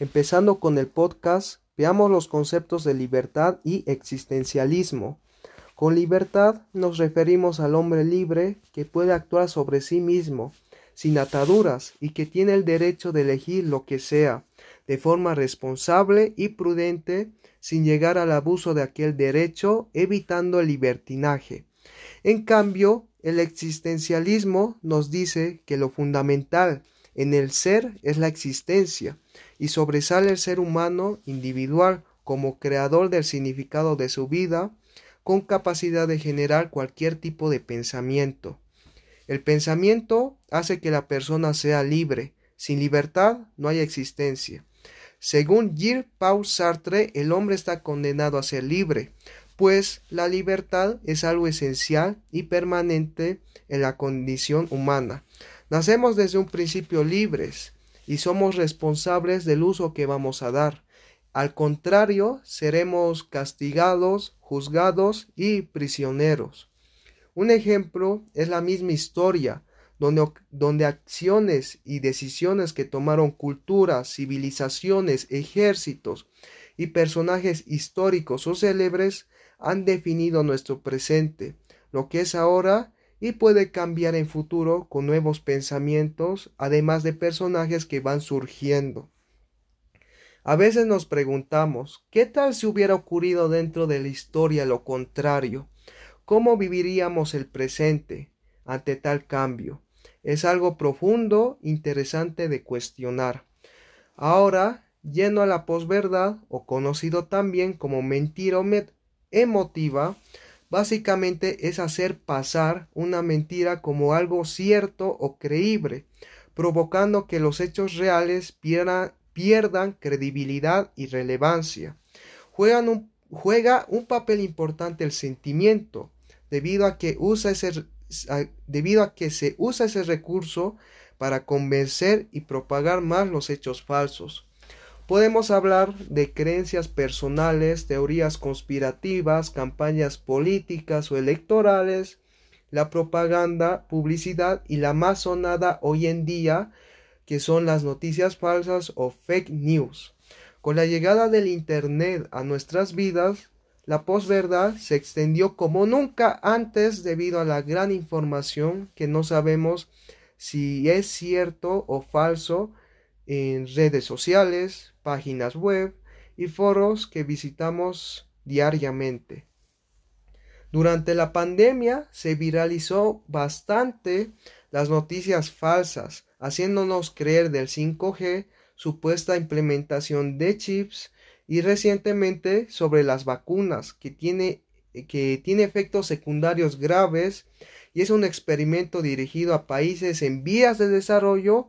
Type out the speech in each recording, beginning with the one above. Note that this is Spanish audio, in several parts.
Empezando con el podcast, veamos los conceptos de libertad y existencialismo. Con libertad nos referimos al hombre libre que puede actuar sobre sí mismo, sin ataduras, y que tiene el derecho de elegir lo que sea, de forma responsable y prudente, sin llegar al abuso de aquel derecho, evitando el libertinaje. En cambio, el existencialismo nos dice que lo fundamental en el ser es la existencia, y sobresale el ser humano individual como creador del significado de su vida, con capacidad de generar cualquier tipo de pensamiento. El pensamiento hace que la persona sea libre. Nacemos desde un principio libres y somos responsables del uso que vamos a dar. Al contrario, seremos castigados, juzgados y prisioneros. Un ejemplo es la misma historia, donde, donde, acciones y decisiones que tomaron culturas, civilizaciones, ejércitos y personajes históricos o célebres han definido nuestro presente, lo que es ahora y puede cambiar en futuro con nuevos pensamientos, además de personajes que van surgiendo. A veces nos preguntamos, ¿qué tal si hubiera ocurrido dentro de la historia lo contrario? ¿Cómo viviríamos el presente ante tal cambio? Es algo profundo, interesante de cuestionar. Ahora, yendo a la posverdad, o conocido también como mentira emotiva, básicamente es hacer pasar una mentira como algo cierto o creíble, provocando que los hechos reales pierdan credibilidad y relevancia. Juega un papel importante el sentimiento, debido a que se usa ese recurso para convencer y propagar más los hechos falsos. Podemos hablar de creencias personales, teorías conspirativas, campañas políticas o electorales, la propaganda, publicidad y la más sonada hoy en día que son las noticias falsas o fake news. Con la llegada del Internet a nuestras vidas, la posverdad se extendió como nunca antes debido a la gran información que no sabemos si es cierto o falso en redes sociales, páginas web y foros que visitamos diariamente. Durante la pandemia se viralizó bastante las noticias falsas, haciéndonos creer del 5G, supuesta implementación de chips y recientemente sobre las vacunas, que tiene, que tiene efectos secundarios graves y es un experimento dirigido a países en vías de desarrollo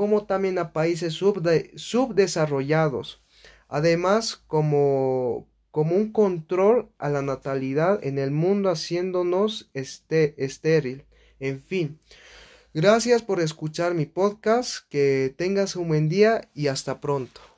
como también a países subdesarrollados. Además, como, como un control a la natalidad en el mundo haciéndonos este, estéril. En fin, Gracias por escuchar mi podcast, que tengas un buen día y hasta pronto.